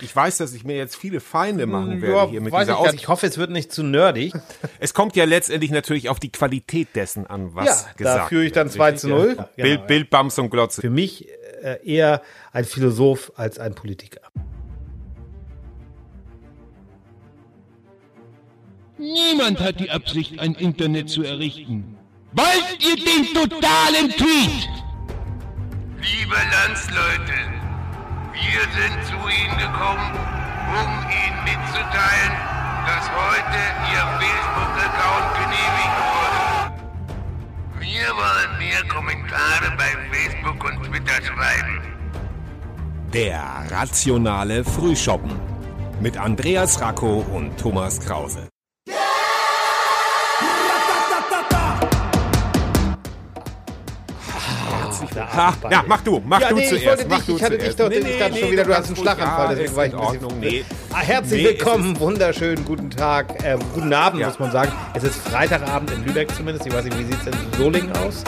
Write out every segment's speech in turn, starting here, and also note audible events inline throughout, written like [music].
Ich weiß, dass ich mir jetzt viele Feinde machen werde Ja, hier mit weiß dieser ich, gar Aus nicht. ich hoffe, es wird nicht zu nerdig. [laughs] Es kommt ja letztendlich natürlich auf die Qualität dessen an, was ja, gesagt da führe ich dann wird, 2 richtig? zu 0. Ja. Bild, Bild, Bams und Glotze. Für mich äh, eher ein Philosoph als ein Politiker. Niemand hat die Absicht, ein Internet zu errichten. Wollt ihr den totalen Tweet? Liebe Landsleute, wir sind zu Ihnen gekommen, um Ihnen mitzuteilen, dass heute Ihr Facebook-Account genehmigt wurde. Wir wollen mehr Kommentare bei Facebook und Twitter schreiben. Der rationale Frühschoppen mit Andreas Racco und Thomas Krause. Ha, ja, mach du, mach Ja, du nee, ich zuerst. wollte mach dich, du ich hatte dich zuerst. doch- ich dachte schon wieder, du hast einen Schlaganfall, Ja, deswegen war ich in ein bisschen- Ordnung. Nee. Ah, herzlich Nee, willkommen, wunderschönen guten Tag, äh, guten Abend, Ja. muss man sagen. Es ist Freitagabend in Lübeck zumindest. Ich weiß nicht, wie sieht es in Solingen aus?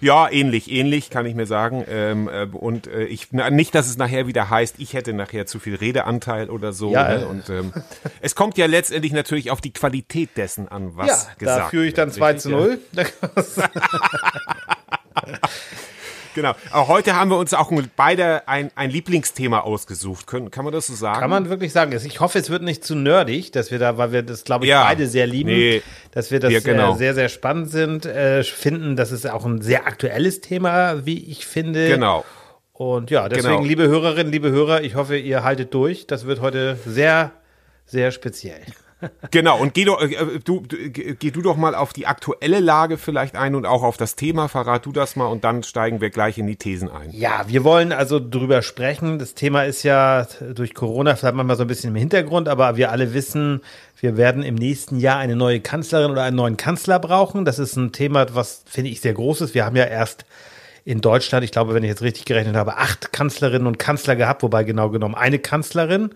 Ja, ähnlich, ähnlich kann ich mir sagen. Ähm, äh, und äh, ich na, nicht, dass es nachher wieder heißt, ich hätte nachher zu viel Redeanteil oder so. Ja, ne? äh. Und ähm, es kommt ja letztendlich natürlich auf die Qualität dessen an, was ja, gesagt da führe ich dann wird, 2 richtig? zu 0. [laughs] [laughs] Genau. Aber heute haben wir uns auch beide ein, ein Lieblingsthema ausgesucht. Können, kann man das so sagen? Kann man wirklich sagen. Ich hoffe, es wird nicht zu nerdig, dass wir da, weil wir das, glaube ich, Ja. beide sehr lieben, Nee. dass wir das Ja, genau. äh, sehr, sehr spannend sind, äh, finden. Das ist auch ein sehr aktuelles Thema, wie ich finde. Genau. Und ja, deswegen, Genau. liebe Hörerinnen, liebe Hörer, ich hoffe, ihr haltet durch. Das wird heute sehr, sehr speziell. Genau, und geh, doch, äh, du, du, geh geh du doch mal auf die aktuelle Lage vielleicht ein und auch auf das Thema. Verrat du das mal und dann steigen wir gleich in die Thesen ein. Ja, wir wollen also drüber sprechen. Das Thema ist ja durch Corona vielleicht manchmal so ein bisschen im Hintergrund, aber wir alle wissen, wir werden im nächsten Jahr eine neue Kanzlerin oder einen neuen Kanzler brauchen. Das ist ein Thema, was finde ich sehr groß ist. Wir haben ja erst in Deutschland, ich glaube, wenn ich jetzt richtig gerechnet habe, acht Kanzlerinnen und Kanzler gehabt, wobei genau genommen eine Kanzlerin.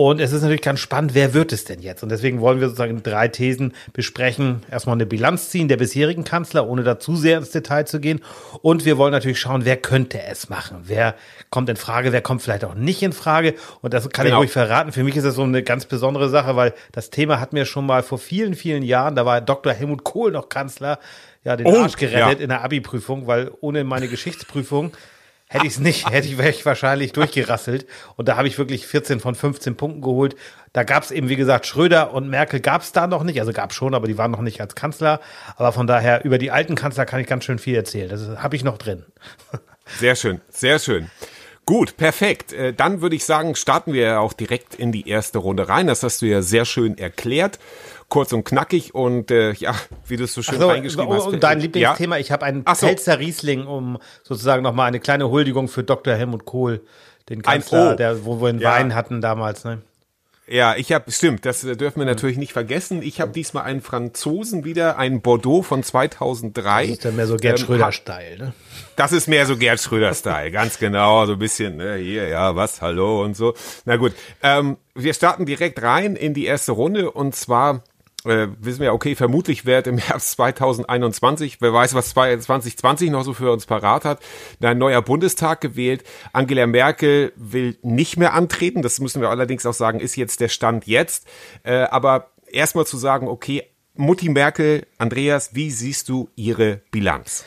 Und es ist natürlich ganz spannend, wer wird es denn jetzt? Und deswegen wollen wir sozusagen drei Thesen besprechen. Erstmal eine Bilanz ziehen der bisherigen Kanzler, ohne da zu sehr ins Detail zu gehen. Und wir wollen natürlich schauen, wer könnte es machen? Wer kommt in Frage? Wer kommt vielleicht auch nicht in Frage? Und das kann ich Genau. ruhig verraten. Für mich ist das so eine ganz besondere Sache, weil das Thema hat mir schon mal vor vielen, vielen Jahren, da war Dr. Helmut Kohl noch Kanzler, ja, den Oh, Arsch gerettet ja. in der Abi-Prüfung, weil ohne meine Geschichtsprüfung Hätte ich es nicht, hätte ich, ich wahrscheinlich durchgerasselt. Und da habe ich wirklich 14 von 15 Punkten geholt. Da gab es eben, wie gesagt, Schröder und Merkel gab es da noch nicht. Also gab schon, aber die waren noch nicht als Kanzler. Aber von daher, über die alten Kanzler kann ich ganz schön viel erzählen. Das habe ich noch drin. Sehr schön, sehr schön. Gut, perfekt. Äh, Dann würde ich sagen, starten wir auch direkt in die erste Runde rein. Das hast du ja sehr schön erklärt. Kurz und knackig und äh, ja, wie du es so schön So, reingeschrieben hast. und dein Ja. Lieblingsthema, ich habe einen Ach so. Pfälzer Riesling, um sozusagen nochmal eine kleine Huldigung für Dr. Helmut Kohl, den Kanzler, Oh. der, wo wir einen Ja. Wein hatten damals. Ne? Ja, ich habe, stimmt, das äh, dürfen wir natürlich nicht vergessen. Ich habe diesmal einen Franzosen wieder, einen Bordeaux von 2003. Das ist dann mehr so Gerd Ähm, Schröder-Style. Ne? Das ist mehr so Gerd Schröder-Style, ganz genau, so ein bisschen, ne, hier, ja, was, hallo und so. Na gut, ähm, wir starten direkt rein in die erste Runde und zwar äh, wissen wir, okay, vermutlich wird im Herbst 2021, wer weiß, was 2020 noch so für uns parat hat, ein neuer Bundestag gewählt. Angela Merkel will nicht mehr antreten, das müssen wir allerdings auch sagen, ist jetzt der Stand jetzt. Äh, aber erstmal zu sagen, okay, Mutti Merkel, Andreas, wie siehst du ihre Bilanz?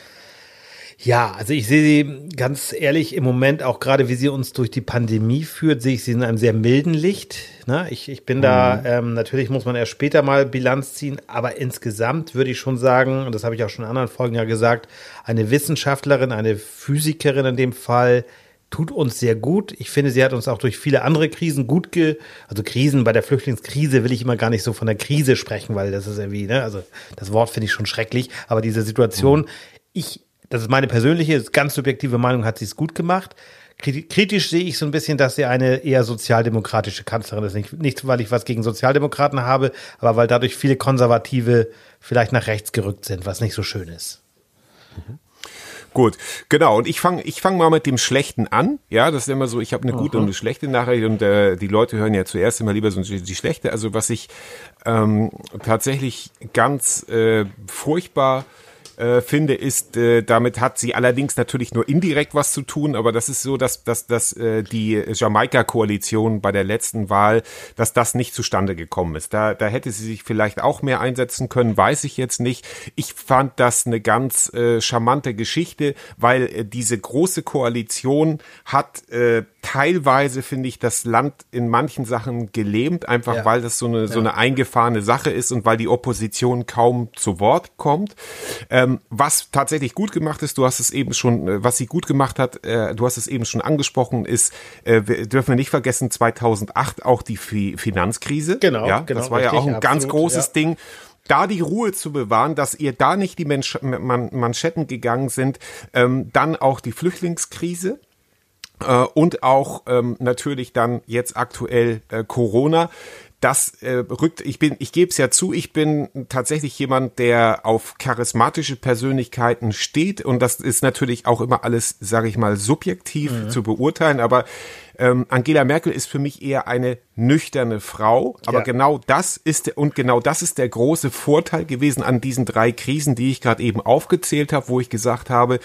Ja, also ich sehe sie ganz ehrlich im Moment auch gerade, wie sie uns durch die Pandemie führt, sehe ich sie in einem sehr milden Licht. Ne? Ich, ich bin da, ähm, natürlich muss man erst später mal Bilanz ziehen, aber insgesamt würde ich schon sagen, und das habe ich auch schon in anderen Folgen ja gesagt, eine Wissenschaftlerin, eine Physikerin in dem Fall, tut uns sehr gut. Ich finde, sie hat uns auch durch viele andere Krisen gut ge, also Krisen, bei der Flüchtlingskrise will ich immer gar nicht so von der Krise sprechen, weil das ist irgendwie, ne, also das Wort finde ich schon schrecklich, aber diese Situation, ich, das ist meine persönliche, ganz subjektive Meinung, hat sie es gut gemacht. Kriti- Kritisch sehe ich so ein bisschen, dass sie eine eher sozialdemokratische Kanzlerin ist. Nicht, nicht, weil ich was gegen Sozialdemokraten habe, aber weil dadurch viele Konservative vielleicht nach rechts gerückt sind, was nicht so schön ist. Gut, genau. Und ich fange ich fang mal mit dem Schlechten an. Ja, das ist immer so, ich habe eine gute und eine schlechte Nachricht und äh, die Leute hören ja zuerst immer lieber so die, die schlechte. Also was ich ähm, tatsächlich ganz äh, furchtbar äh, finde, ist, äh, damit hat sie allerdings natürlich nur indirekt was zu tun, aber das ist so, dass, dass, dass äh, die Jamaika-Koalition bei der letzten Wahl, dass das nicht zustande gekommen ist. Da, da hätte sie sich vielleicht auch mehr einsetzen können, weiß ich jetzt nicht. Ich fand das eine ganz äh, charmante Geschichte, weil äh, diese große Koalition hat äh, teilweise, finde ich, das Land in manchen Sachen gelähmt, einfach Ja. weil das so eine, so eine eingefahrene Sache ist und weil die Opposition kaum zu Wort kommt. Ähm, was tatsächlich gut gemacht ist, du hast es eben schon, äh, was sie gut gemacht hat, äh, du hast es eben schon angesprochen, ist, äh, wir dürfen wir nicht vergessen, 2008 auch die Fi Finanzkrise. Genau, ja, genau, Das war ja richtig, auch ein ganz absolut, großes ja. Ding da die Ruhe zu bewahren, dass ihr da nicht die Mensch Man Manschetten gegangen sind, ähm, dann auch die Flüchtlingskrise äh, und auch ähm, natürlich dann jetzt aktuell äh, Corona. Das äh, rückt, ich bin, ich gebe es ja zu, ich bin tatsächlich jemand, der auf charismatische Persönlichkeiten steht und das ist natürlich auch immer alles, sage ich mal, subjektiv zu beurteilen, aber ähm, Angela Merkel ist für mich eher eine nüchterne Frau, aber Ja. genau das ist und genau das ist der große Vorteil gewesen an diesen drei Krisen, die ich gerade eben aufgezählt habe, wo ich gesagt habe,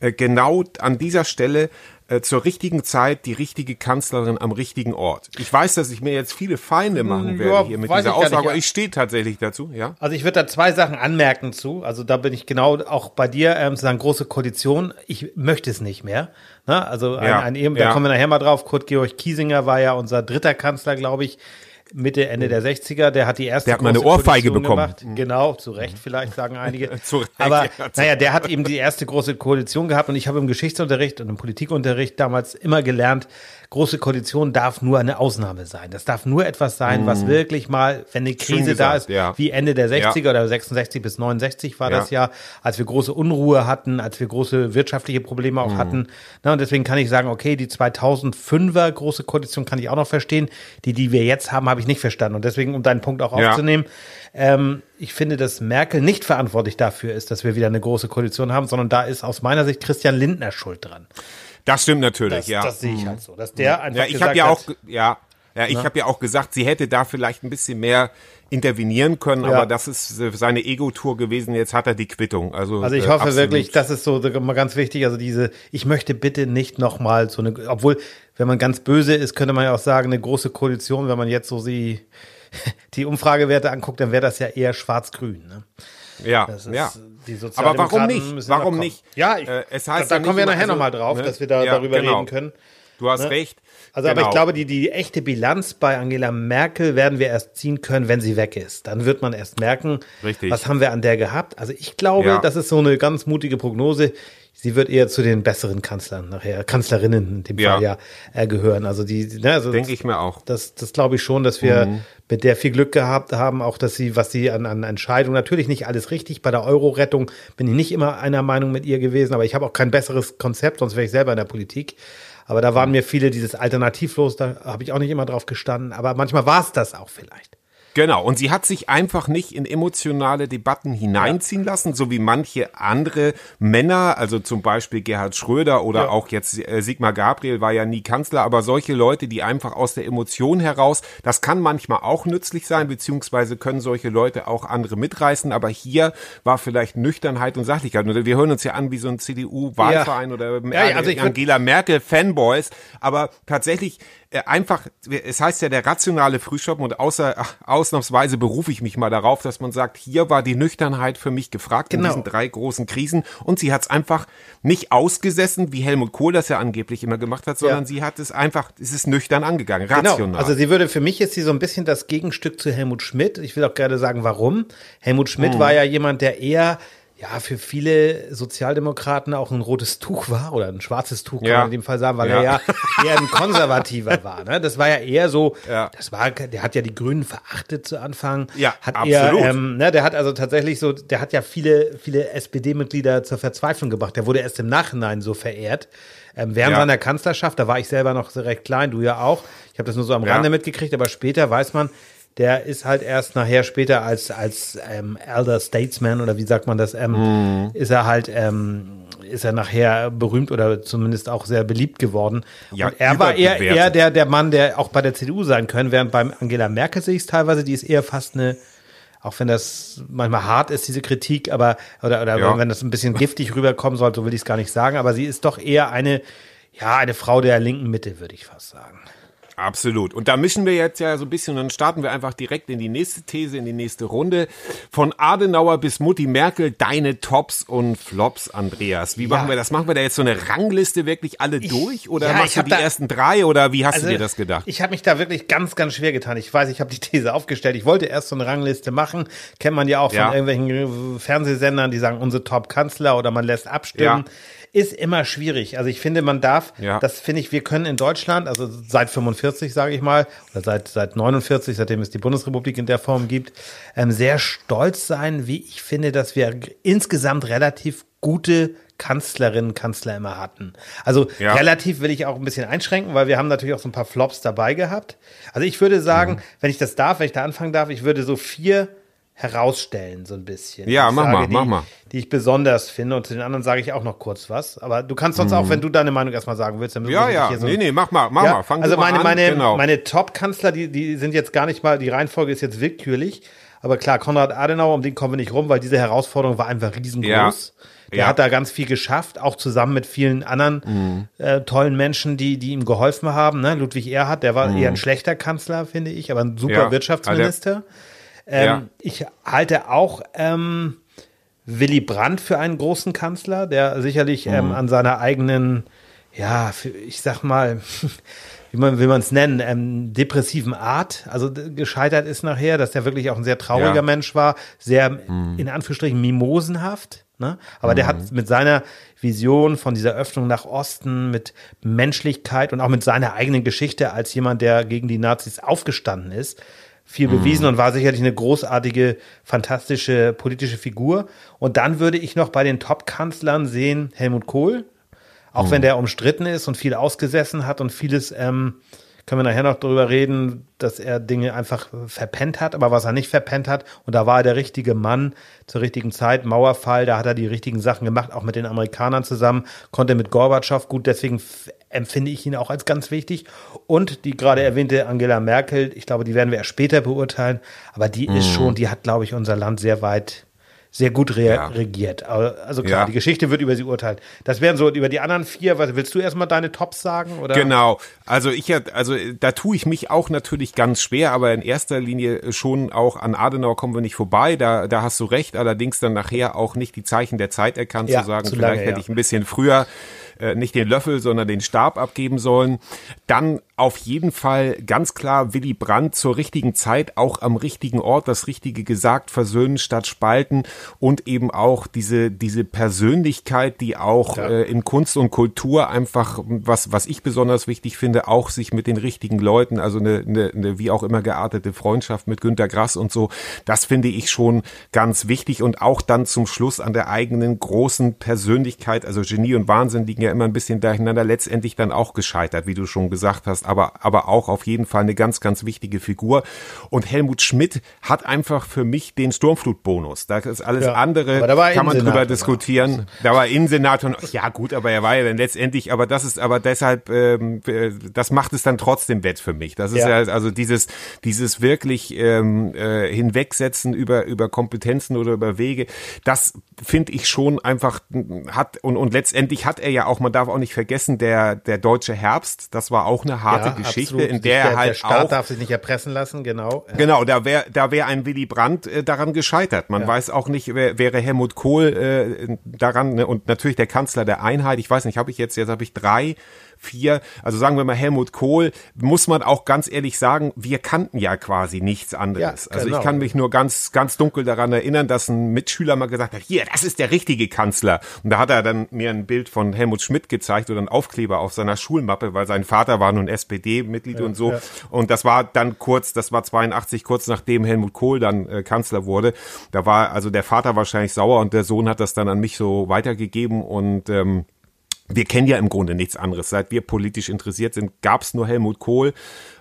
äh, genau an dieser Stelle äh, zur richtigen Zeit die richtige Kanzlerin am richtigen Ort. Ich weiß, dass ich mir jetzt viele Feinde machen werde ja, hier mit dieser Aussage, ja. aber ich stehe tatsächlich dazu, ja. Also ich würde da zwei Sachen anmerken zu. Also da bin ich genau auch bei dir, ähm, sagen, große Koalition. Ich möchte es nicht mehr. Ne? Also ein, Ja, ein eben, ja. da kommen wir nachher mal drauf. Kurt Georg Kiesinger war ja unser dritter Kanzler, glaube ich. Mitte, Ende der 60er, der hat die erste Der hat mal eine große Ohrfeige Koalition bekommen. Gemacht. Genau, zu Recht vielleicht, sagen einige. [laughs] Zu Recht, Aber ja, naja, der hat eben die erste große Koalition gehabt und ich habe im Geschichtsunterricht und im Politikunterricht damals immer gelernt, große Koalition darf nur eine Ausnahme sein. Das darf nur etwas sein, was wirklich mal, wenn eine Krise da gesagt, ist, ja. wie Ende der 60er Ja. oder 66 bis 69 war Ja. das ja, als wir große Unruhe hatten, als wir große wirtschaftliche Probleme Mhm. auch hatten. Na, und deswegen kann ich sagen, okay, die 2005er große Koalition kann ich auch noch verstehen. Die, die wir jetzt haben, habe ich nicht verstanden. Und deswegen, um deinen Punkt auch aufzunehmen, ähm, ich finde, dass Merkel nicht verantwortlich dafür ist, dass wir wieder eine große Koalition haben, sondern da ist aus meiner Sicht Christian Lindner schuld dran. Das stimmt natürlich, Das, ja. das sehe ich halt so, dass der einfach Ja, ich habe ja auch, ja, ja, ich habe ja auch gesagt, sie hätte da vielleicht ein bisschen mehr intervenieren können, Ja. aber das ist äh, seine Ego-Tour gewesen. Jetzt hat er die Quittung. Also, Also ich äh, hoffe absolut. wirklich, das ist so mal ganz wichtig. Also diese, ich möchte bitte nicht nochmal so eine, obwohl, wenn man ganz böse ist, könnte man ja auch sagen, eine große Koalition, wenn man jetzt so sie, [laughs] die Umfragewerte anguckt, dann wäre das ja eher schwarz-grün. Ne? Ja, Das ist, ja. Die Aber warum nicht? Warum nicht? Ja, ich, Äh, es heißt da, da kommen wir nachher immer- nochmal also, drauf, ne? dass wir da Ja, darüber genau. reden können. Du hast Ne? recht. Also, aber ich Genau. glaube, die, die echte Bilanz bei Angela Merkel werden wir erst ziehen können, wenn sie weg ist. Dann wird man erst merken, Richtig. was haben wir an der gehabt. Also ich glaube, Ja. das ist so eine ganz mutige Prognose. Sie wird eher zu den besseren Kanzlern nachher, Kanzlerinnen in dem Ja. Fall ja äh, gehören. Also die, ne, also Denke ich mir auch. das, das glaube ich schon, dass wir Mhm. mit der viel Glück gehabt haben, auch dass sie, was sie an, an Entscheidungen, natürlich nicht alles richtig. Bei der Euro-Rettung bin ich nicht immer einer Meinung mit ihr gewesen, aber ich habe auch kein besseres Konzept, sonst wäre ich selber in der Politik. Aber da waren mir viele dieses Alternativlos, da habe ich auch nicht immer drauf gestanden. Aber manchmal war es das auch vielleicht. Genau, und sie hat sich einfach nicht in emotionale Debatten hineinziehen lassen, so wie manche andere Männer, also zum Beispiel Gerhard Schröder oder Ja. auch jetzt äh, Sigmar Gabriel war ja nie Kanzler, aber solche Leute, die einfach aus der Emotion heraus, das kann manchmal auch nützlich sein, beziehungsweise können solche Leute auch andere mitreißen, aber hier war vielleicht Nüchternheit und Sachlichkeit. Und wir hören uns ja an wie so ein CDU-Wahlverein oder Ja, ja, also Angela Merkel-Fanboys, aber tatsächlich äh, einfach, es heißt ja der rationale Frühschoppen und außer, ach, ausnahmsweise berufe ich mich mal darauf, dass man sagt, hier war die Nüchternheit für mich gefragt Genau. in diesen drei großen Krisen und sie hat es einfach nicht ausgesessen, wie Helmut Kohl das ja angeblich immer gemacht hat, sondern Ja. sie hat es einfach, es ist nüchtern angegangen, Genau. rational. Also sie würde, für mich ist sie so ein bisschen das Gegenstück zu Helmut Schmidt. Ich will auch gerne sagen, warum. Helmut. Schmidt war ja jemand, der eher ja, für viele Sozialdemokraten auch ein rotes Tuch war oder ein schwarzes Tuch, kann Ja. man in dem Fall sagen, weil Ja. er ja eher ein Konservativer war. Ne? Das war ja eher so, Ja. das war, der hat ja die Grünen verachtet zu Anfang. Ja, hat absolut. Eher, ähm, ne, der hat also tatsächlich so, der hat ja viele, viele SPD-Mitglieder zur Verzweiflung gebracht. Der wurde erst im Nachhinein so verehrt. Ähm, während Ja. seiner Kanzlerschaft, da war ich selber noch recht klein, du ja auch. Ich habe das nur so am. Rande mitgekriegt, aber später weiß man, der ist halt erst nachher später als, als ähm, Elder Statesman oder wie sagt man das, ähm, Mhm. ist er halt, ähm, ist er nachher berühmt oder zumindest auch sehr beliebt geworden. Ja, Und er war eher, eher der, der Mann, der auch bei der CDU sein können, während beim Angela Merkel sehe ich es teilweise, die ist eher fast eine auch wenn das manchmal hart ist, diese Kritik, aber oder, oder Ja. wenn das ein bisschen giftig [laughs] rüberkommen soll, so will ich es gar nicht sagen, aber sie ist doch eher eine, ja, eine Frau der linken Mitte, würde ich fast sagen. Absolut. Und da mischen wir jetzt ja so ein bisschen, dann starten wir einfach direkt in die nächste These, in die nächste Runde. Von Adenauer bis Mutti Merkel, deine Tops und Flops, Andreas. Wie machen wir das? Machen wir da jetzt so eine Rangliste wirklich alle durch? Oder ja, machst ich du die da- ersten drei? Oder wie hast Also, du dir das gedacht? Ich habe mich da wirklich ganz, ganz schwer getan. Ich weiß, ich habe die These aufgestellt. Ich wollte erst so eine Rangliste machen. Kennt man ja auch von Ja. irgendwelchen Fernsehsendern, die sagen, unsere Top-Kanzler oder man lässt abstimmen. Ist immer schwierig. Also ich finde, man darf, Ja. das finde ich, wir können in Deutschland, also seit 45, sage ich mal, oder seit, seit 49, seitdem es die Bundesrepublik in der Form gibt, ähm, sehr stolz sein, wie ich finde, dass wir insgesamt relativ gute Kanzlerinnen, Kanzler immer hatten. Also Ja. relativ will ich auch ein bisschen einschränken, weil wir haben natürlich auch so ein paar Flops dabei gehabt. Also ich würde sagen, Mhm. wenn ich das darf, wenn ich da anfangen darf, ich würde so vier herausstellen, so ein bisschen. Ja, mach sage, mal, die, mach mal. Die ich besonders finde und zu den anderen sage ich auch noch kurz was. Aber du kannst sonst auch, wenn du deine Meinung erstmal sagen willst, dann müssen Mhm. Ja, ja. hier so nee, nee, mach mal, mach ja, mal. Fang also du mal meine, an. meine, genau. meine Top-Kanzler, die, die sind jetzt gar nicht mal, die Reihenfolge ist jetzt willkürlich. Aber klar, Konrad Adenauer, um den kommen wir nicht rum, weil diese Herausforderung war einfach riesengroß. Ja. Der Ja. hat da ganz viel geschafft, auch zusammen mit vielen anderen äh, tollen Menschen, die, die ihm geholfen haben. Ne? Ludwig Erhard, der war eher ein schlechter Kanzler, finde ich, aber ein super Ja. Wirtschaftsminister. Ähm, Ja. Ich halte auch ähm, Willy Brandt für einen großen Kanzler, der sicherlich Mhm. ähm, an seiner eigenen, ja, ich sag mal, [laughs] wie man will man es nennen, ähm, depressiven Art, also gescheitert ist nachher, dass er wirklich auch ein sehr trauriger Ja. Mensch war, sehr in Anführungsstrichen mimosenhaft. Ne? Aber der hat mit seiner Vision von dieser Öffnung nach Osten, mit Menschlichkeit und auch mit seiner eigenen Geschichte als jemand, der gegen die Nazis aufgestanden ist, viel bewiesen und war sicherlich eine großartige, fantastische politische Figur. Und dann würde ich noch bei den Top-Kanzlern sehen Helmut Kohl, auch wenn der umstritten ist und viel ausgesessen hat und vieles, ähm, können wir nachher noch darüber reden, dass er Dinge einfach verpennt hat, aber was er nicht verpennt hat, und da war er der richtige Mann zur richtigen Zeit, Mauerfall, da hat er die richtigen Sachen gemacht, auch mit den Amerikanern zusammen, konnte mit Gorbatschow gut, deswegen empfinde ich ihn auch als ganz wichtig. Und die gerade erwähnte Angela Merkel, ich glaube, die werden wir erst später beurteilen, aber die ist Mhm. schon, die hat, glaube ich, unser Land sehr weit sehr gut re Ja. regiert. Also klar, Ja. die Geschichte wird über sie urteilen. Das wären so über die anderen vier. Was, willst du erstmal deine Tops sagen? Oder? Genau. Also ich also da tue ich mich auch natürlich ganz schwer, aber in erster Linie schon auch an Adenauer kommen wir nicht vorbei. Da, da hast du recht. Allerdings dann nachher auch nicht die Zeichen der Zeit erkannt Ja, zu sagen, zu vielleicht lange, hätte ja. ich ein bisschen früher äh, nicht den Löffel, sondern den Stab abgeben sollen. Dann auf jeden Fall ganz klar Willy Brandt zur richtigen Zeit, auch am richtigen Ort, das Richtige gesagt, versöhnen statt spalten und eben auch diese, diese Persönlichkeit, die auch Ja. äh, in Kunst und Kultur einfach, was, was ich besonders wichtig finde, auch sich mit den richtigen Leuten, also eine, eine, eine wie auch immer geartete Freundschaft mit Günter Grass und so, das finde ich schon ganz wichtig und auch dann zum Schluss an der eigenen großen Persönlichkeit, also Genie und Wahnsinn liegen ja immer ein bisschen durcheinander, letztendlich dann auch gescheitert, wie du schon gesagt hast, aber, aber auch auf jeden Fall eine ganz, ganz wichtige Figur. Und Helmut Schmidt hat einfach für mich den Sturmflutbonus. Da ist alles Ja, andere, war er kann man drüber diskutieren. Da war Innensenator, ja gut, aber er war ja dann letztendlich, aber das ist aber deshalb, ähm, äh, das macht es dann trotzdem wett für mich. Das ist Ja. ja, also dieses, dieses wirklich ähm, äh, hinwegsetzen über, über Kompetenzen oder über Wege, das finde ich schon einfach hat und, und letztendlich hat er ja auch, man darf auch nicht vergessen, der, der deutsche Herbst, das war auch eine harte Ja, Geschichte, absolut. in der er halt der Staat auch darf sich nicht erpressen lassen, genau. Ja. Genau, da wäre da wär ein Willy Brandt äh, daran gescheitert. Man weiß auch nicht, wer, wäre Helmut Kohl äh, daran ne? und natürlich der Kanzler der Einheit. Ich weiß nicht, habe ich jetzt jetzt habe ich drei, vier. Also sagen wir mal Helmut Kohl. Muss man auch ganz ehrlich sagen, wir kannten ja quasi nichts anderes. Ja, Also genau. ich kann mich nur ganz ganz dunkel daran erinnern, dass ein Mitschüler mal gesagt hat, hier, das ist der richtige Kanzler. Und da hat er dann mir ein Bild von Helmut Schmidt gezeigt oder einen Aufkleber auf seiner Schulmappe, weil sein Vater war nun SPD-Mitglied und so. ja. Und das war dann kurz, das war 82, kurz nachdem Helmut Kohl dann äh, Kanzler wurde. Da war also der Vater wahrscheinlich sauer und der Sohn hat das dann an mich so weitergegeben und ähm, wir kennen ja im Grunde nichts anderes. Seit wir politisch interessiert sind, gab es nur Helmut Kohl.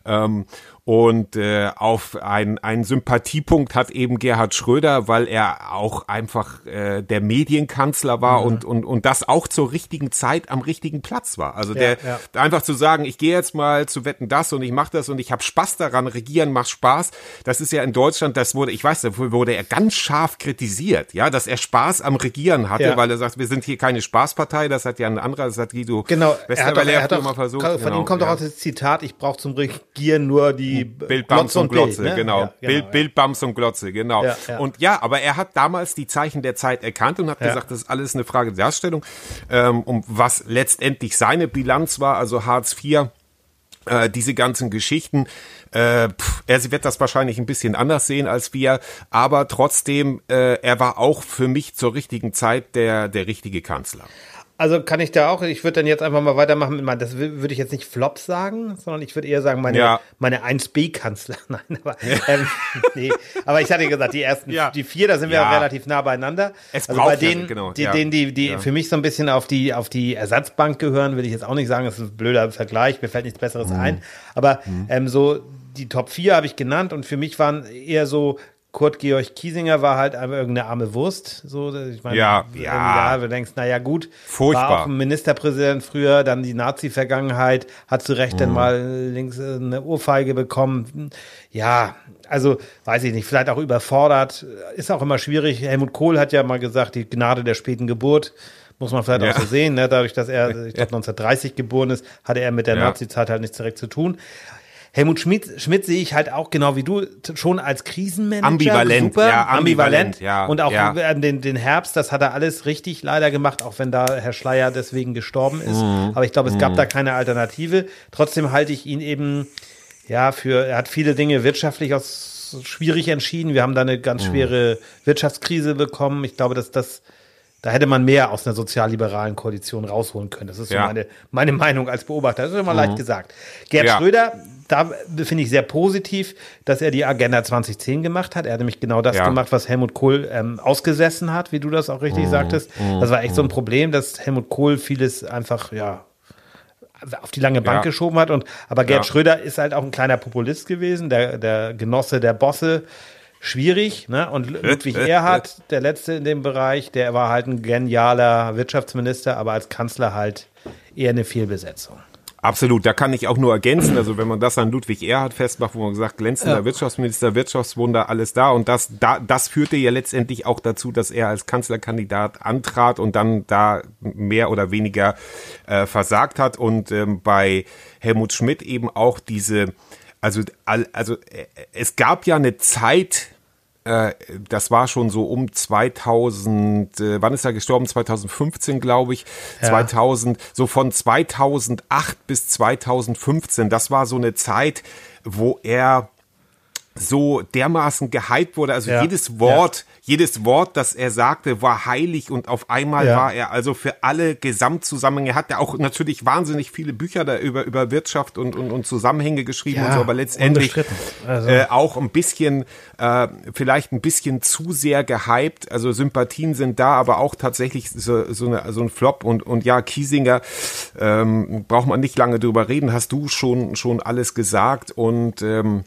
Ähm, und äh, auf ein, einen Sympathiepunkt hat eben Gerhard Schröder, weil er auch einfach äh, der Medienkanzler war Mhm. und, und, und das auch zur richtigen Zeit am richtigen Platz war. Also der ja. einfach zu sagen, ich gehe jetzt mal zu Wetten das und ich mache das und ich habe Spaß daran, regieren macht Spaß. Das ist ja in Deutschland, das wurde, ich weiß, dafür wurde er ganz scharf kritisiert, ja, dass er Spaß am Regieren hatte, Ja. weil er sagt, wir sind hier keine Spaßpartei, das hat ja ein anderer, das hat Guido Genau, er hat Westerwelle er hat doch mal versucht. von genau, ihm kommt auch das Zitat, ich brauche zum Regieren nur die Bild, Bams und Glotze, Bild, ne? genau. Ja, Bild, Bild, Bams und Glotze, genau. Ja, ja. Und ja, aber er hat damals die Zeichen der Zeit erkannt und hat gesagt, das ist alles eine Frage der Darstellung. Ähm, um was letztendlich seine Bilanz war, also Hartz IV, äh, diese ganzen Geschichten. Äh, pff, er wird das wahrscheinlich ein bisschen anders sehen als wir, aber trotzdem, äh, er war auch für mich zur richtigen Zeit der, der richtige Kanzler. Also kann ich da auch, ich würde dann jetzt einfach mal weitermachen mit meinem, das wü- würde ich jetzt nicht Flop sagen, sondern ich würde eher sagen, meine, Ja. meine 1B-Kanzler. [laughs] Nein, aber, ähm, nee, aber ich hatte gesagt, die ersten, Ja. die vier, da sind wir Ja. relativ nah beieinander. Es also bei denen, genau, die, denen, die, die für mich so ein bisschen auf die, auf die Ersatzbank gehören, will ich jetzt auch nicht sagen, das ist ein blöder Vergleich, mir fällt nichts Besseres Mhm. ein. Aber ähm, so die Top 4 habe ich genannt und für mich waren eher so Kurt Georg Kiesinger war halt einfach irgendeine arme Wurst. So, ich meine, Ja, ja. du denkst, naja, gut, Furchtbar. war auch ein Ministerpräsident früher, dann die Nazi-Vergangenheit, hat zu Recht Mhm. dann mal links äh, eine Ohrfeige bekommen. Ja, also weiß ich nicht, vielleicht auch überfordert, ist auch immer schwierig. Helmut Kohl hat ja mal gesagt, die Gnade der späten Geburt. Muss man vielleicht Ja. auch so sehen, ne? dadurch, dass er, [laughs] ich glaube, 1930 geboren ist, hatte er mit der Ja. Nazi-Zeit halt nichts direkt zu tun. Helmut Schmidt, Schmidt sehe ich halt auch genau wie du schon als Krisenmanager. Ambivalent, super, ja, ambivalent, ja, Und auch ja. den, den Herbst, das hat er alles richtig leider gemacht, auch wenn da Herr Schleier deswegen gestorben ist. Mhm. Aber ich glaube, es gab da keine Alternative. Trotzdem halte ich ihn eben, ja, für, er hat viele Dinge wirtschaftlich aus schwierig entschieden. Wir haben da eine Mhm. ganz schwere Wirtschaftskrise bekommen. Ich glaube, dass das, da hätte man mehr aus einer sozialliberalen Koalition rausholen können. Das ist so Ja. meine, meine Meinung als Beobachter. Das ist immer leicht gesagt. Gerd Ja. Schröder, da finde ich sehr positiv, dass er die Agenda 2010 gemacht hat. Er hat nämlich genau das Ja. gemacht, was Helmut Kohl ähm, ausgesessen hat, wie du das auch richtig sagtest. Das war echt so ein Problem, dass Helmut Kohl vieles einfach, ja, auf die lange Bank Ja. geschoben hat. Und, aber Gerd Ja. Schröder ist halt auch ein kleiner Populist gewesen, der, der Genosse der Bosse. Schwierig, ne? Und Ludwig [laughs] Erhard, der letzte in dem Bereich, der war halt ein genialer Wirtschaftsminister, aber als Kanzler halt eher eine Fehlbesetzung. Absolut, da kann ich auch nur ergänzen, also wenn man das an Ludwig Erhard festmacht, wo man sagt, glänzender Wirtschaftsminister, Wirtschaftswunder, alles da. Und das, da, das führte ja letztendlich auch dazu, dass er als Kanzlerkandidat antrat und dann da mehr oder weniger äh, versagt hat. Und ähm, bei Helmut Schmidt eben auch diese, also, also äh, es gab ja eine Zeit, das war schon so um 2000, äh, wann ist er gestorben? 2015, glaube ich. 2000, so von 2008 bis 2015. Das war so eine Zeit, wo er so dermaßen gehypt wurde. Also Ja. jedes Wort, jedes Wort, das er sagte, war heilig und auf einmal Ja. war er also für alle Gesamtzusammenhänge. Er hat ja auch natürlich wahnsinnig viele Bücher da über, über Wirtschaft und, und, und Zusammenhänge geschrieben Ja, und so, aber letztendlich. Also- äh, auch ein bisschen, äh, vielleicht ein bisschen zu sehr gehypt. Also Sympathien sind da, aber auch tatsächlich so, so, eine, so ein Flop. Und, und ja, Kiesinger, ähm, braucht man nicht lange drüber reden, hast du schon, schon alles gesagt. Und ähm,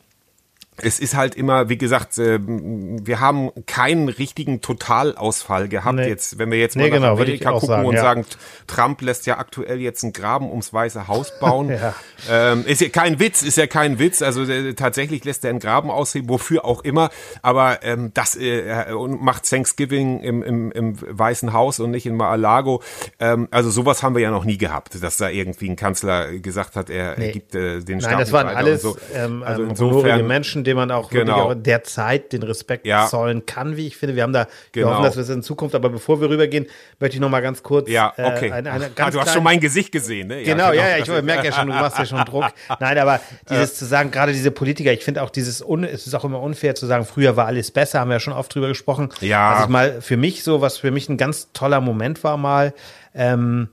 es ist halt immer, wie gesagt, äh, wir haben keinen richtigen Totalausfall gehabt. Nee. Jetzt, wenn wir jetzt mal Nee, nach genau, Amerika gucken sagen, und ja. sagen, Trump lässt ja aktuell jetzt einen Graben ums Weiße Haus bauen. [laughs] Ja. ähm, ist ja kein Witz, ist ja kein Witz. Also äh, tatsächlich lässt er einen Graben ausheben, wofür auch immer. Aber ähm, das äh, und macht Thanksgiving im, im, im Weißen Haus und nicht in Mar-a-Lago. Ähm, also sowas haben wir ja noch nie gehabt, dass da irgendwie ein Kanzler gesagt hat, er, er gibt äh, den Staat Nein, das waren alles so. ähm, also ähm, insofern honorige Menschen, denen man auch Genau. wirklich auch in der Zeit den Respekt Ja. zollen kann, wie ich finde. Wir haben da, wir Genau. hoffen, dass wir es in Zukunft, aber bevor wir rübergehen, möchte ich noch mal ganz kurz Ja, okay. äh, eine, eine ah, ganz du hast schon mein Gesicht gesehen, ne? Genau, ja, ja, ich merke ja schon, du machst ja schon Druck. [laughs] Nein, aber dieses zu sagen, gerade diese Politiker, ich finde auch dieses, un, es ist auch immer unfair zu sagen, früher war alles besser, haben wir ja schon oft drüber gesprochen. Ja. Was ich mal für mich so, was für mich ein ganz toller Moment war mal, ähm,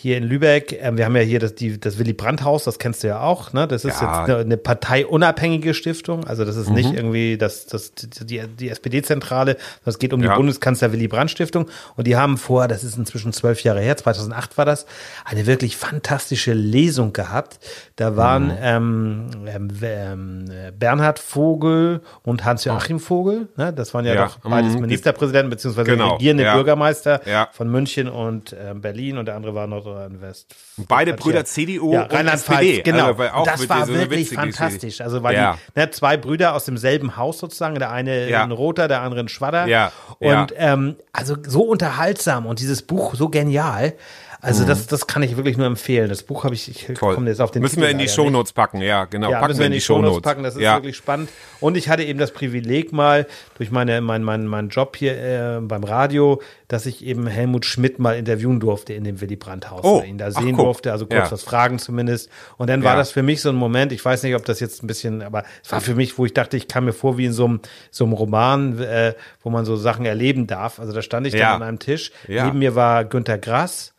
hier in Lübeck, ähm, wir haben ja hier das, die, das Willy Brandt-Haus, das kennst du ja auch, ne? Das ist Ja. jetzt eine, eine parteiunabhängige Stiftung, also das Mhm. ist nicht irgendwie das, das, die, die SPD-Zentrale, sondern es geht um Ja. die Bundeskanzler Willy Brandt-Stiftung und die haben vor, das ist inzwischen zwölf Jahre her, 2008 war das, eine wirklich fantastische Lesung gehabt. Da waren Mhm. ähm, ähm, ähm, äh, Bernhard Vogel und Hans-Joachim Vogel, ne? das waren ja, Ja. doch beides Mhm. Ministerpräsidenten beziehungsweise Genau. regierende. Bürgermeister von München und ähm, Berlin und der andere war Nordrhein-West. Beide Brüder CDU ja, und Rheinland-Pfalz, SPD. genau. Also, das war wirklich fantastisch. Also weil Ja. die ne, zwei Brüder aus demselben Haus sozusagen, der eine Ja. ein Roter, der andere ein Schwadder. Ja, Und ähm, also so unterhaltsam und dieses Buch so genial. Also das, das kann ich wirklich nur empfehlen. Das Buch habe ich, ich Mhm. Komme jetzt auf den Müssen Titel wir in die Shownotes packen, ja, genau. ja, packen müssen wir in die Shownotes Shownotes packen, das ist ja. wirklich spannend. Und ich hatte eben das Privileg mal durch meine, mein, mein, meinen Job hier äh, beim Radio, dass ich eben Helmut Schmidt mal interviewen durfte in dem Willy Brandt Haus. Oh, ihn da ach, sehen guck. durfte, also kurz Ja. was fragen zumindest. Und dann war das für mich so ein Moment, ich weiß nicht, ob das jetzt ein bisschen, aber es war für mich, wo ich dachte, ich kam mir vor wie in so einem, so einem Roman, äh, wo man so Sachen erleben darf. Also da stand ich dann an einem Tisch. Neben mir war Günter Grass.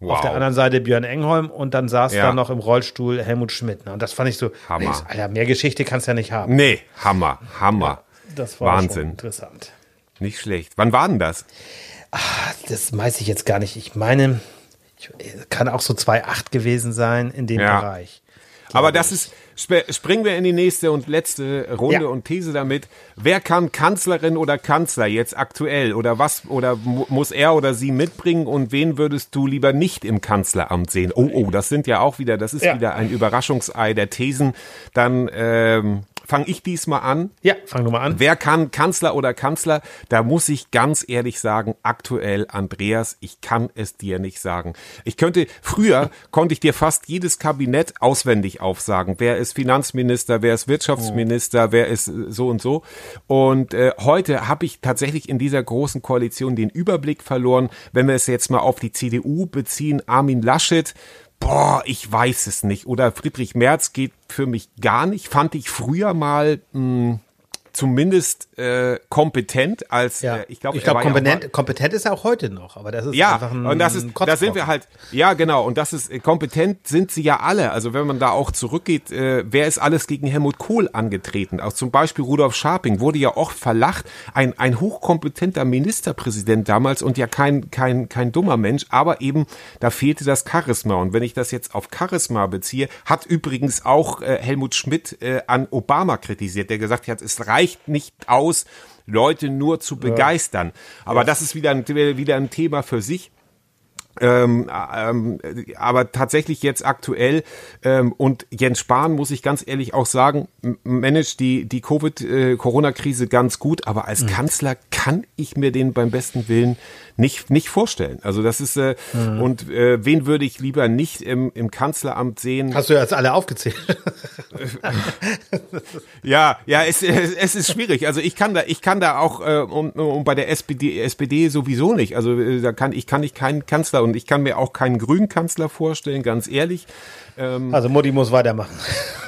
Auf der Wow. anderen Seite Björn Engholm und dann saß Ja. da noch im Rollstuhl Helmut Schmidt. Ne? Und das fand ich so, Hammer. nee, Alter, mehr Geschichte kannst du ja nicht haben. Nee, Hammer, Hammer. Das war Wahnsinn. interessant. Nicht schlecht. Wann war denn das? Das weiß ich jetzt gar nicht. Ich meine, ich, kann auch so 2,8 gewesen sein in dem Ja. Bereich. Aber das ist, sp springen wir in die nächste und letzte Runde Ja. und These damit. Wer kann Kanzlerin oder Kanzler jetzt aktuell oder was oder mu muss er oder sie mitbringen und wen würdest du lieber nicht im Kanzleramt sehen? Oh, oh, das sind ja auch wieder, das ist Ja. wieder ein Überraschungsei der Thesen. Dann ähm, fange ich diesmal an. Ja, fang du mal an. Wer kann Kanzler oder Kanzler? Da muss ich ganz ehrlich sagen, aktuell Andreas, ich kann es dir nicht sagen. Ich könnte, früher [laughs] konnte ich dir fast jedes Kabinett auswendig aufsagen. Wer ist Finanzminister, wer ist Wirtschaftsminister, wer ist äh, so und so. Und äh, heute habe ich tatsächlich in dieser großen Koalition den Überblick verloren. Wenn wir es jetzt mal auf die CDU beziehen, Armin Laschet, Boah, ich weiß es nicht. Oder Friedrich Merz geht für mich gar nicht. Fand ich früher mal mh, zumindest äh, kompetent als Ja. äh, ich glaube ich glaube, war ja kompetent, kompetent ist er auch heute noch, aber das ist ja, einfach ein und das ist, da sind wir halt, ja genau, und das ist, äh, kompetent sind sie ja alle. Also wenn man da auch zurückgeht, äh, wer ist alles gegen Helmut Kohl angetreten? Auch zum Beispiel Rudolf Scharping wurde ja oft verlacht, ein, ein hochkompetenter Ministerpräsident damals und ja kein, kein, kein dummer Mensch, aber eben, da fehlte das Charisma. Und wenn ich das jetzt auf Charisma beziehe, hat übrigens auch äh, Helmut Schmidt äh, an Obama kritisiert, der gesagt hat, es reicht nicht aus, Leute nur zu begeistern. Aber das ist wieder ein, wieder ein Thema für sich. Ähm, ähm, aber tatsächlich jetzt aktuell ähm, und Jens Spahn muss ich ganz ehrlich auch sagen, managt die die Covid äh, Corona Krise ganz gut, aber als Kanzler kann ich mir den beim besten Willen nicht nicht vorstellen. Also das ist äh, und äh, wen würde ich lieber nicht im, im Kanzleramt sehen? Hast du jetzt alle aufgezählt? [laughs] Ja, ja, es, es, es ist schwierig. Also ich kann da, ich kann da auch äh, und, und bei der SPD, SPD sowieso nicht. Also äh, da kann ich kann ich keinen Kanzler und ich kann mir auch keinen grünen Kanzler vorstellen, ganz ehrlich. Also Mutti muss weitermachen.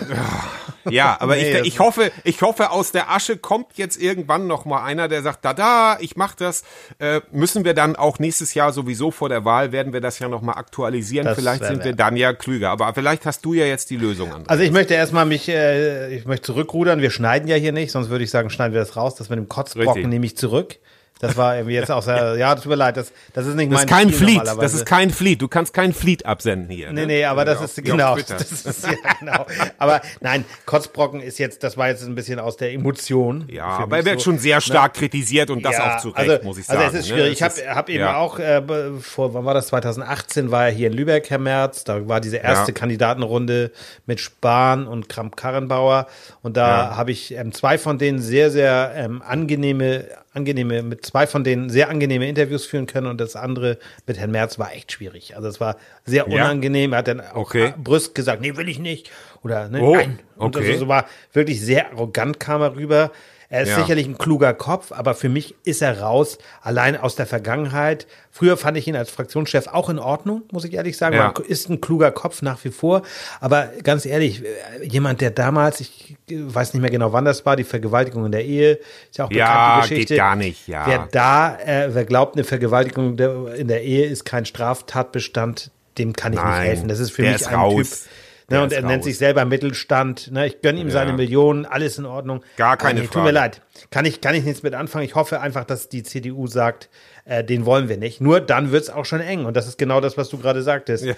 [laughs] Ja, aber Nee, ich, ich hoffe, ich hoffe, aus der Asche kommt jetzt irgendwann noch mal einer, der sagt, da da, ich mach das. Äh, müssen wir dann auch nächstes Jahr sowieso vor der Wahl werden wir das ja noch mal aktualisieren. Das vielleicht sind wir dann ja klüger. Aber vielleicht hast du ja jetzt die Lösung an. Also ich möchte erstmal mich, äh, ich möchte zurückrudern. Wir schneiden ja hier nicht, sonst würde ich sagen, schneiden wir das raus. Das mit dem Kotzbrocken Richtig. nehme ich zurück. Das war irgendwie jetzt auch sehr, ja, tut mir leid, das, das ist nicht Das mein ist kein Fleet. Das ist kein Fleet. Du kannst kein Fleet absenden hier. Nee, ne? nee, aber das Wie ist auf- genau. Das ist, ja, genau. Aber nein, Kotzbrocken ist jetzt, das war jetzt ein bisschen aus der Emotion. Ja, aber er wird so. schon sehr stark kritisiert und das Ja, auch zu Recht, also, muss ich sagen. Also es ist ne? schwierig. Ich Es habe hab eben ja. auch äh, vor, wann war das? 2018 war er hier in Lübeck, Herr Merz. Da war diese erste Ja. Kandidatenrunde mit Spahn und Kramp-Karrenbauer. Und da Ja. habe ich ähm, zwei von denen sehr, sehr ähm, angenehme, angenehme, mit zwei von denen sehr angenehme Interviews führen können. Und das andere mit Herrn Merz war echt schwierig. Also es war sehr unangenehm. Er hat dann auch Okay. brüsk gesagt, nee, will ich nicht. Oder ne, Oh, nein. Und okay. also, so war wirklich sehr arrogant kam er rüber. Er ist Ja. sicherlich ein kluger Kopf, aber für mich ist er raus, allein aus der Vergangenheit. Früher fand ich ihn als Fraktionschef auch in Ordnung, muss ich ehrlich sagen. Ja. Ist ein kluger Kopf nach wie vor. Aber ganz ehrlich, jemand, der damals, ich weiß nicht mehr genau, wann das war, die Vergewaltigung in der Ehe, ist ja auch Ja, bekannte geht Geschichte. gar nicht, ja. Wer da, äh, wer glaubt, eine Vergewaltigung in der Ehe ist kein Straftatbestand, dem kann ich Nein, nicht helfen. Das ist für mich ist ein raus. Typ. Ne, und er nennt raus. sich selber Mittelstand. Ne, ich gönne ihm seine Ja. Millionen, alles in Ordnung. Gar keine Aber Tut Frage. mir leid. Kann ich, kann ich nichts mit anfangen. Ich hoffe einfach, dass die CDU sagt, äh, den wollen wir nicht. Nur dann wird es auch schon eng. Und das ist genau das, was du gerade sagtest. Ja.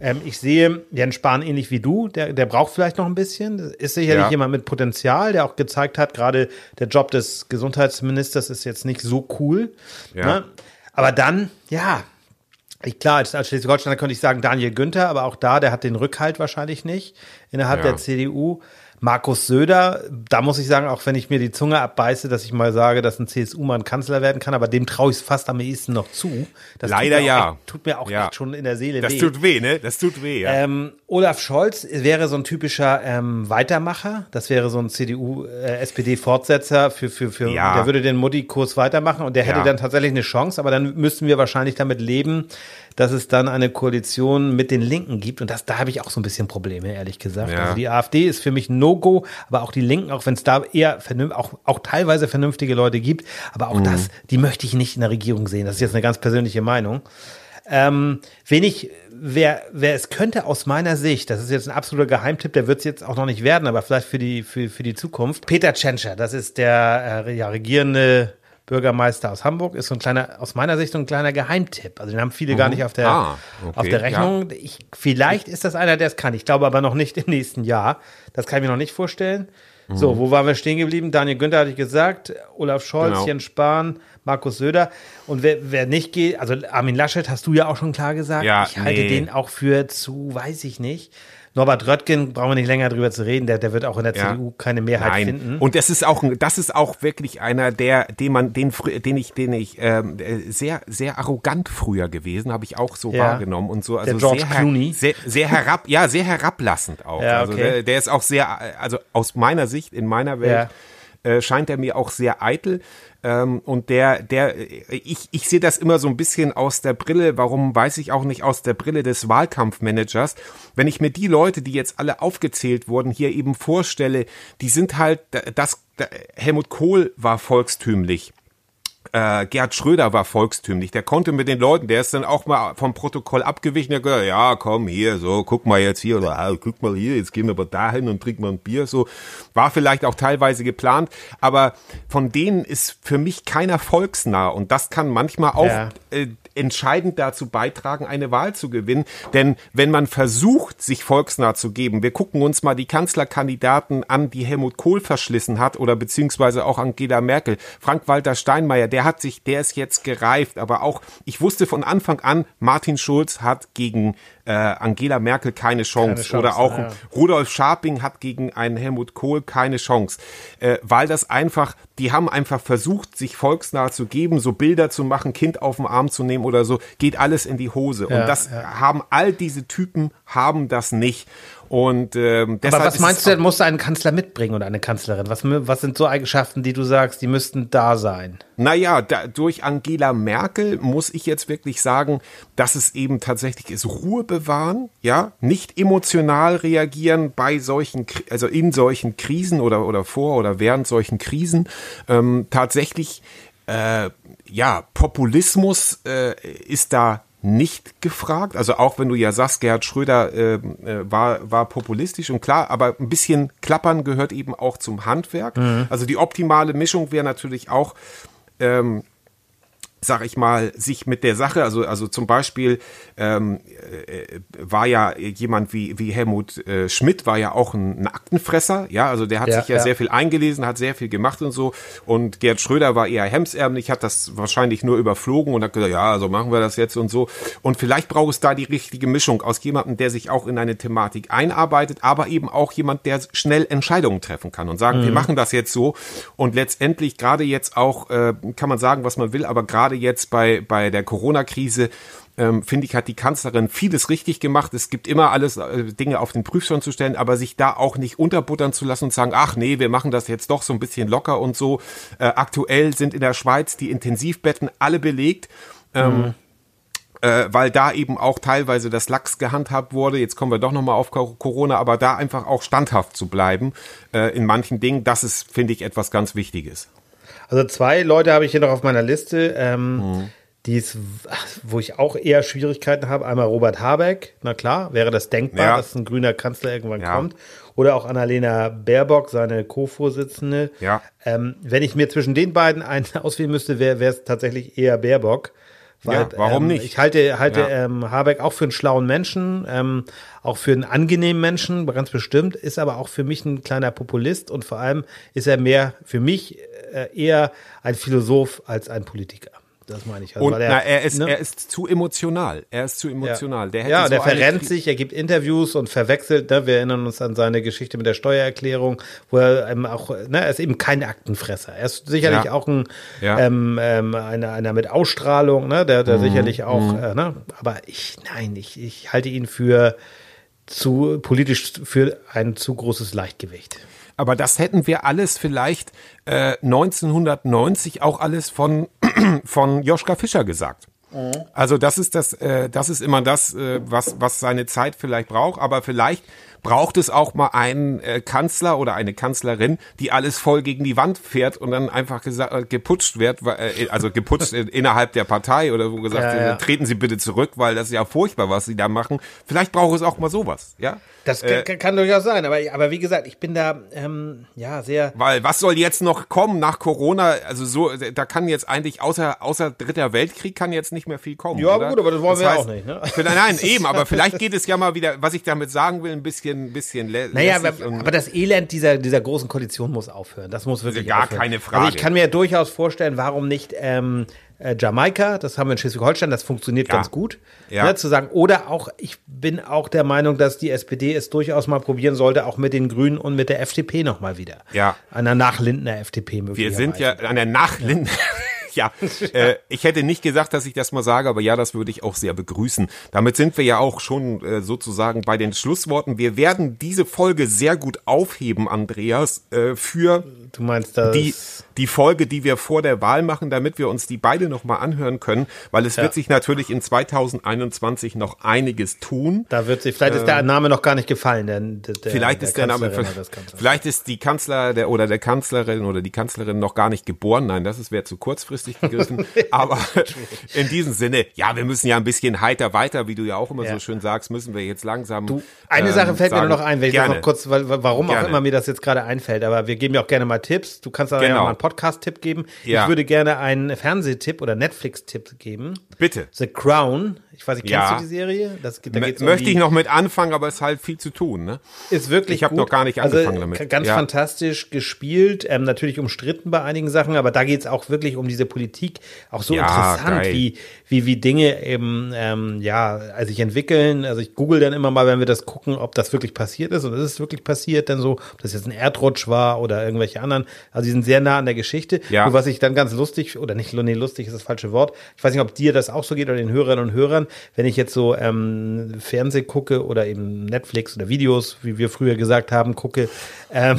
Ähm, ich sehe Jens Spahn ähnlich wie du. Der, der braucht vielleicht noch ein bisschen. Das ist sicherlich Ja. jemand mit Potenzial, der auch gezeigt hat, gerade der Job des Gesundheitsministers ist jetzt nicht so cool. Ja. Ne? Aber dann, ja, ich, klar, als, als Schleswig-Holsteiner könnte ich sagen Daniel Günther, aber auch da, der hat den Rückhalt wahrscheinlich nicht innerhalb Ja. der CDU. Markus Söder, da muss ich sagen, auch wenn ich mir die Zunge abbeiße, dass ich mal sage, dass ein CSU-Mann Kanzler werden kann, aber dem traue ich es fast am ehesten noch zu. Das Leider tut mir ja. Auch echt, tut mir auch Ja. echt schon in der Seele Das weh. tut weh, ne? Das tut weh, ja. Ähm, Olaf Scholz wäre so ein typischer ähm, Weitermacher. Das wäre so ein CDU-SPD-Fortsetzer für, für, für Ja. der würde den Mutti-Kurs weitermachen und der hätte Ja. dann tatsächlich eine Chance, aber dann müssten wir wahrscheinlich damit leben, dass es dann eine Koalition mit den Linken gibt. Und das, da habe ich auch so ein bisschen Probleme, ehrlich gesagt. Also die AfD ist für mich ein No-Go, aber auch die Linken, auch wenn es da eher auch, auch teilweise vernünftige Leute gibt, aber Mhm. auch das, die möchte ich nicht in der Regierung sehen. Das ist jetzt eine ganz persönliche Meinung. Ähm, wen ich, wer, wer es könnte aus meiner Sicht, das ist jetzt ein absoluter Geheimtipp, der wird es jetzt auch noch nicht werden, aber vielleicht für die, für, für die Zukunft. Peter Tschentscher, das ist der äh, ja, regierende Bürgermeister aus Hamburg, ist so ein kleiner, aus meiner Sicht so ein kleiner Geheimtipp. Also den haben viele gar nicht auf der, Ah, okay, auf der Rechnung. Ich, vielleicht ist das einer, der es kann. Ich glaube aber noch nicht im nächsten Jahr. Das kann ich mir noch nicht vorstellen. So, wo waren wir stehen geblieben? Daniel Günther hatte ich gesagt, Olaf Scholz, Genau. Jens Spahn, Markus Söder. Und wer, wer nicht geht, also Armin Laschet hast du ja auch schon klar gesagt. Ja, ich halte nee. den auch für zu, weiß ich nicht. Norbert Röttgen, brauchen wir nicht länger drüber zu reden, der, der wird auch in der Ja. CDU keine Mehrheit Nein. finden. Und das ist auch, das ist auch wirklich einer, der, den man, den, den ich, den ich ähm, äh, sehr, sehr arrogant früher gewesen, habe ich auch so Ja. wahrgenommen und so. Also Der George sehr, Clooney. sehr, sehr herab, ja, sehr herablassend auch. Ja, Also okay. der, der ist auch sehr, also aus meiner Sicht, in meiner Welt, äh, scheint er mir auch sehr eitel. Ähm, und der, der, ich, ich sehe das immer so ein bisschen aus der Brille, warum weiß ich auch nicht, aus der Brille des Wahlkampfmanagers. Wenn ich mir die Leute, die jetzt alle aufgezählt wurden, hier eben vorstelle, die sind halt, das, Helmut Kohl war volkstümlich. Äh, Gerhard Schröder war volkstümlich. Der konnte mit den Leuten, der ist dann auch mal vom Protokoll abgewichen. Der gesagt, ja, komm hier, so, guck mal jetzt hier oder ah, guck mal hier, jetzt gehen wir aber dahin und trinken mal ein Bier. So war vielleicht auch teilweise geplant, aber von denen ist für mich keiner volksnah und das kann manchmal auch Ja. äh, entscheidend dazu beitragen, eine Wahl zu gewinnen. Denn wenn man versucht, sich volksnah zu geben, wir gucken uns mal die Kanzlerkandidaten an, die Helmut Kohl verschlissen hat oder beziehungsweise auch Angela Merkel. Frank-Walter Steinmeier, der hat sich, der ist jetzt gereift, aber auch, ich wusste von Anfang an, Martin Schulz hat gegen äh, Angela Merkel keine Chance. Chance, oder auch ja. Rudolf Scharping hat gegen einen Helmut Kohl keine Chance, äh, weil das einfach, die haben einfach versucht, sich volksnah zu geben, so Bilder zu machen, Kind auf den Arm zu nehmen oder so, geht alles in die Hose. Ja, und das haben all diese Typen haben das nicht. Und ähm, deshalb Aber was meinst du denn, muss ein Kanzler mitbringen oder eine Kanzlerin? Was, was sind so Eigenschaften, die du sagst, die müssten da sein? Naja, da, durch Angela Merkel muss ich jetzt wirklich sagen, dass es eben tatsächlich ist, Ruhe bewahren, ja, nicht emotional reagieren bei solchen, also in solchen Krisen oder, oder vor oder während solchen Krisen, ähm, tatsächlich, äh, ja, Populismus äh, ist da nicht gefragt. Also auch wenn du ja sagst, Gerhard Schröder äh, äh, war, war populistisch und klar, aber ein bisschen Klappern gehört eben auch zum Handwerk. Also die optimale Mischung wäre natürlich auch, ähm, sag ich mal, sich mit der Sache, also, also zum Beispiel ähm, äh, war ja jemand wie, wie Helmut äh, Schmidt, war ja auch ein, ein Aktenfresser, ja, also der hat Ja, sich ja, ja. sehr viel eingelesen, hat sehr viel gemacht und so. Und Gerd Schröder war eher hemsärmlich, hat das wahrscheinlich nur überflogen und hat gesagt, ja, so machen wir das jetzt und so. Und vielleicht braucht es da die richtige Mischung aus jemandem, der sich auch in eine Thematik einarbeitet, aber eben auch jemand, der schnell Entscheidungen treffen kann und sagen, wir machen das jetzt so. Und letztendlich gerade jetzt auch, äh, kann man sagen, was man will, aber gerade jetzt bei, bei der Corona-Krise ähm, finde ich, hat die Kanzlerin vieles richtig gemacht. Es gibt immer alles äh, Dinge auf den Prüfstand zu stellen, aber sich da auch nicht unterbuttern zu lassen und sagen, ach nee, wir machen das jetzt doch so ein bisschen locker und so. Äh, aktuell sind in der Schweiz die Intensivbetten alle belegt. Ähm, äh, weil da eben auch teilweise das Lachs gehandhabt wurde. Jetzt kommen wir doch nochmal auf Co- Corona, aber da einfach auch standhaft zu bleiben äh, in manchen Dingen, das ist, finde ich, etwas ganz Wichtiges. Also zwei Leute habe ich hier noch auf meiner Liste. Ähm, die ist, wo ich auch eher Schwierigkeiten habe. Einmal Robert Habeck, na klar, wäre das denkbar, Ja. dass ein grüner Kanzler irgendwann Ja. kommt. Oder auch Annalena Baerbock, seine Co-Vorsitzende. Ja. Ähm, wenn ich mir zwischen den beiden einen [laughs] auswählen müsste, wäre es tatsächlich eher Baerbock. Ja, warum ähm, nicht? Ich halte, halte Ja. ähm, Habeck auch für einen schlauen Menschen, ähm, auch für einen angenehmen Menschen, ganz bestimmt, ist aber auch für mich ein kleiner Populist und vor allem ist er mehr für mich äh, eher ein Philosoph als ein Politiker. Das meine ich. Also, Und weil na, er ist, ne? er ist zu emotional. Er ist zu emotional. Der hätte ja, so der verrennt sich, er gibt Interviews und verwechselt. Ne? Wir erinnern uns an seine Geschichte mit der Steuererklärung, wo er ähm, auch, ne, er ist eben kein Aktenfresser. Er ist sicherlich Ja. auch ein, Ja. ähm, ähm, einer, einer mit Ausstrahlung, ne? der, der Mhm. sicherlich auch, äh, ne? aber ich, nein, ich, ich halte ihn für zu politisch für ein zu großes Leichtgewicht. Aber das hätten wir alles vielleicht äh, 1990 auch alles von, [clears throat] von Joschka Fischer gesagt. Also das ist das, äh, das ist immer das, äh, was, was seine Zeit vielleicht braucht. Aber vielleicht braucht es auch mal einen äh, Kanzler oder eine Kanzlerin, die alles voll gegen die Wand fährt und dann einfach gesagt, äh, geputscht wird, äh, also geputscht in- [laughs] innerhalb der Partei oder wo gesagt, Ja, ja. treten Sie bitte zurück, weil das ist ja furchtbar, was Sie da machen. Vielleicht braucht es auch mal sowas, ja? Das Äh, kann, kann durchaus sein, aber, aber wie gesagt, ich bin da ähm, ja sehr Weil was soll jetzt noch kommen nach Corona? Also so, da kann jetzt eigentlich außer außer dritter Weltkrieg kann jetzt nicht mehr viel kommen. Ja, oder? gut, aber das wollen wir auch nicht, ne? [laughs] Vielleicht, nein, eben. Aber vielleicht geht es ja mal wieder. Was ich damit sagen will, ein bisschen, bisschen. lä- Naja, lässig aber, aber das Elend dieser, dieser großen Koalition muss aufhören. Das muss wirklich Gar aufhören. keine Frage. Also ich kann mir durchaus vorstellen, warum nicht ähm, äh, Jamaika, das haben wir in Schleswig-Holstein, das funktioniert Ja. ganz gut, Ja. ne, zu sagen. Oder auch, ich bin auch der Meinung, dass die SPD es durchaus mal probieren sollte, auch mit den Grünen und mit der FDP nochmal wieder. Ja. Einer Nachlindner FDP wir möglicherweise. sind ja an der Nachlin. Ja, [laughs] äh, ich hätte nicht gesagt, dass ich das mal sage, aber ja, das würde ich auch sehr begrüßen. Damit sind wir ja auch schon äh, sozusagen bei den Schlussworten. Wir werden diese Folge sehr gut aufheben, Andreas, äh, für Du meinst das? die, die Folge, die wir vor der Wahl machen, damit wir uns die beide nochmal anhören können, weil es wird sich natürlich in 2021 noch einiges tun. da wird sich, vielleicht ist der Name noch gar nicht gefallen, der, Ähm, Vielleicht ist der Name, Kanzlers. vielleicht ist die Kanzler der, oder der Kanzlerin oder die Kanzlerin noch gar nicht geboren. Nein, das wäre zu kurzfristig gegriffen. [laughs] Aber in diesem Sinne, ja, wir müssen ja ein bisschen heiter weiter, wie du ja auch immer Ja. so schön sagst, müssen wir jetzt langsam. Du, eine ähm, Sache fällt mir sagen. nur noch ein, wenn ich Gerne. noch kurz, weil, warum auch Gerne. immer mir das jetzt gerade einfällt, aber wir geben ja auch gerne mal Tipps. Du kannst da ja Genau. mal einen Podcast-Tipp geben. Ja. Ich würde gerne einen Fernsehtipp oder Netflix-Tipp geben. Bitte. The Crown. Ich weiß nicht, kennst Ja. du die Serie? Das, da M geht's um möchte die, ich noch mit anfangen, aber es ist halt viel zu tun, ne? Ist wirklich Ich hab gut. noch gar nicht angefangen also, damit. Ganz Ja. fantastisch gespielt, ähm, natürlich umstritten bei einigen Sachen, aber da geht's auch wirklich um diese Politik. Auch so Ja, interessant, geil. wie, wie, wie Dinge eben, ähm, ja, also sich entwickeln. Also ich google dann immer mal, wenn wir das gucken, ob das wirklich passiert ist. Und ist es wirklich passiert, dann so, ob das jetzt ein Erdrutsch war oder irgendwelche anderen. Also die sind sehr nah an der Geschichte. Ja. Nur was ich dann ganz lustig, oder nicht, nee, lustig ist das falsche Wort. Ich weiß nicht, ob dir das auch so geht oder den Hörerinnen und Hörern, wenn ich jetzt so ähm, Fernseh gucke oder eben Netflix oder Videos, wie wir früher gesagt haben, gucke. Ähm,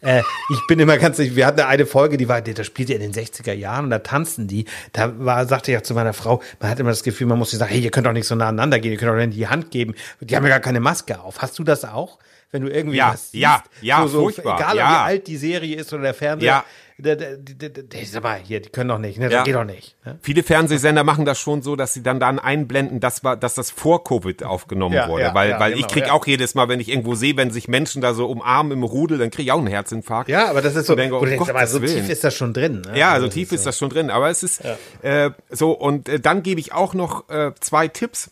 äh, ich bin immer ganz, wir hatten eine Folge, die war, da spielte in den 60er Jahren und da tanzten die. Da war, sagte ich auch zu meiner Frau, man hat immer das Gefühl, man muss sich sagen, hey, ihr könnt doch nicht so nah aneinander gehen, ihr könnt doch nicht die Hand geben. Die haben ja gar keine Maske auf. Hast du das auch? Wenn du irgendwie Ja, was siehst, ja, ja, so, so, furchtbar, egal ja. wie alt die Serie ist oder der Fernseher, Ja. Sag mal, hier, die können doch nicht, ne? Das Ja. geht doch nicht. Ne? Viele Fernsehsender machen das schon so, dass sie dann dann einblenden, dass, war, dass das vor Covid aufgenommen Ja, wurde. ja, weil weil genau, ich krieg ja. auch jedes Mal, wenn ich irgendwo sehe, wenn sich Menschen da so umarmen im Rudel, dann krieg ich auch einen Herzinfarkt. Ja, aber das ist so, denke, du denkst, aber so tief ist das schon drin. Ne? Ja, Also also tief so. ist das schon drin. Aber es ist äh, so, und äh, dann gebe ich auch noch äh, zwei Tipps.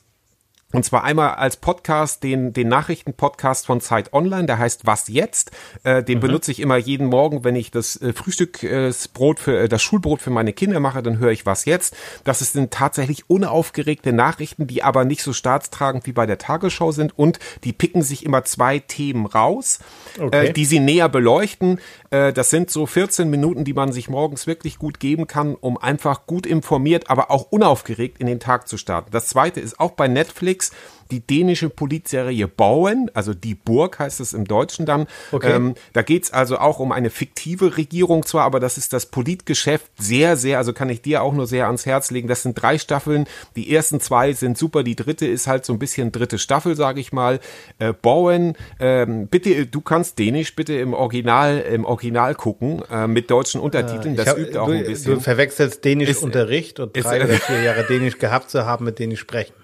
Und zwar einmal als Podcast, den, den Nachrichtenpodcast von Zeit Online, der heißt Was jetzt? Äh, den benutze ich immer jeden Morgen, wenn ich das äh, Frühstück, äh, für, äh, das Schulbrot für meine Kinder mache, dann höre ich Was jetzt? Das sind tatsächlich unaufgeregte Nachrichten, die aber nicht so staatstragend wie bei der Tagesschau sind und die picken sich immer zwei Themen raus, Okay. äh, die sie näher beleuchten. Äh, das sind so 14 Minuten, die man sich morgens wirklich gut geben kann, um einfach gut informiert, aber auch unaufgeregt in den Tag zu starten. Das zweite ist auch bei Netflix Netflix die dänische Politserie Bauen, also die Burg heißt es im Deutschen dann. Okay. Ähm, da geht's also auch um eine fiktive Regierung zwar, aber das ist das Politgeschäft sehr, sehr, also kann ich dir auch nur sehr ans Herz legen. Das sind drei Staffeln. Die ersten zwei sind super, die dritte ist halt so ein bisschen dritte Staffel, sage ich mal. Äh, Bauen, ähm, bitte, du kannst Dänisch bitte im Original, im Original gucken, äh, mit deutschen Untertiteln. Das Ich hab- übt auch du, ein bisschen. Du verwechselst Dänisch Ist- Unterricht und ist- drei oder vier Jahre Dänisch gehabt zu haben mit Dänisch sprechen.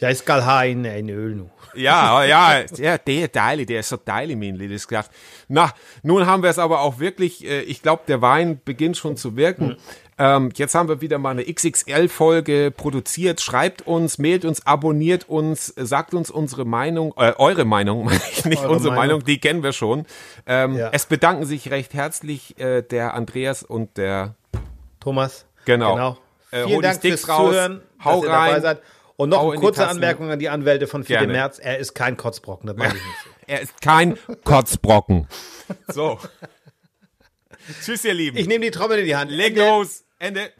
Jeg skal have en, en øl nu. [laughs] Ja, ja, ja, der ist deilig, der ist so deilig, mein ist gesagt. Na, nun haben wir es aber auch wirklich, äh, ich glaube, der Wein beginnt schon zu wirken. Ähm, jetzt haben wir wieder mal eine XXL-Folge produziert. Schreibt uns, mailt uns, abonniert uns, sagt uns unsere Meinung, äh, eure Meinung, [laughs] meine ich nicht Eure unsere Meinung. Meinung. die kennen wir schon. Ähm, Ja. Es bedanken sich recht herzlich äh, der Andreas und der Thomas. Genau. Äh, hol Vielen Dank fürs raus, Zuhören, hau dass ihr dabei rein, seid. Und noch hau eine kurze. Anmerkung an die Anwälte von Gerne. März. Er ist kein Kotzbrocken, das meine ich nicht. [laughs] Er ist kein Kotzbrocken. So. [laughs] Tschüss, ihr Lieben. Ich nehme die Trommel in die Hand. Leg los. Ende.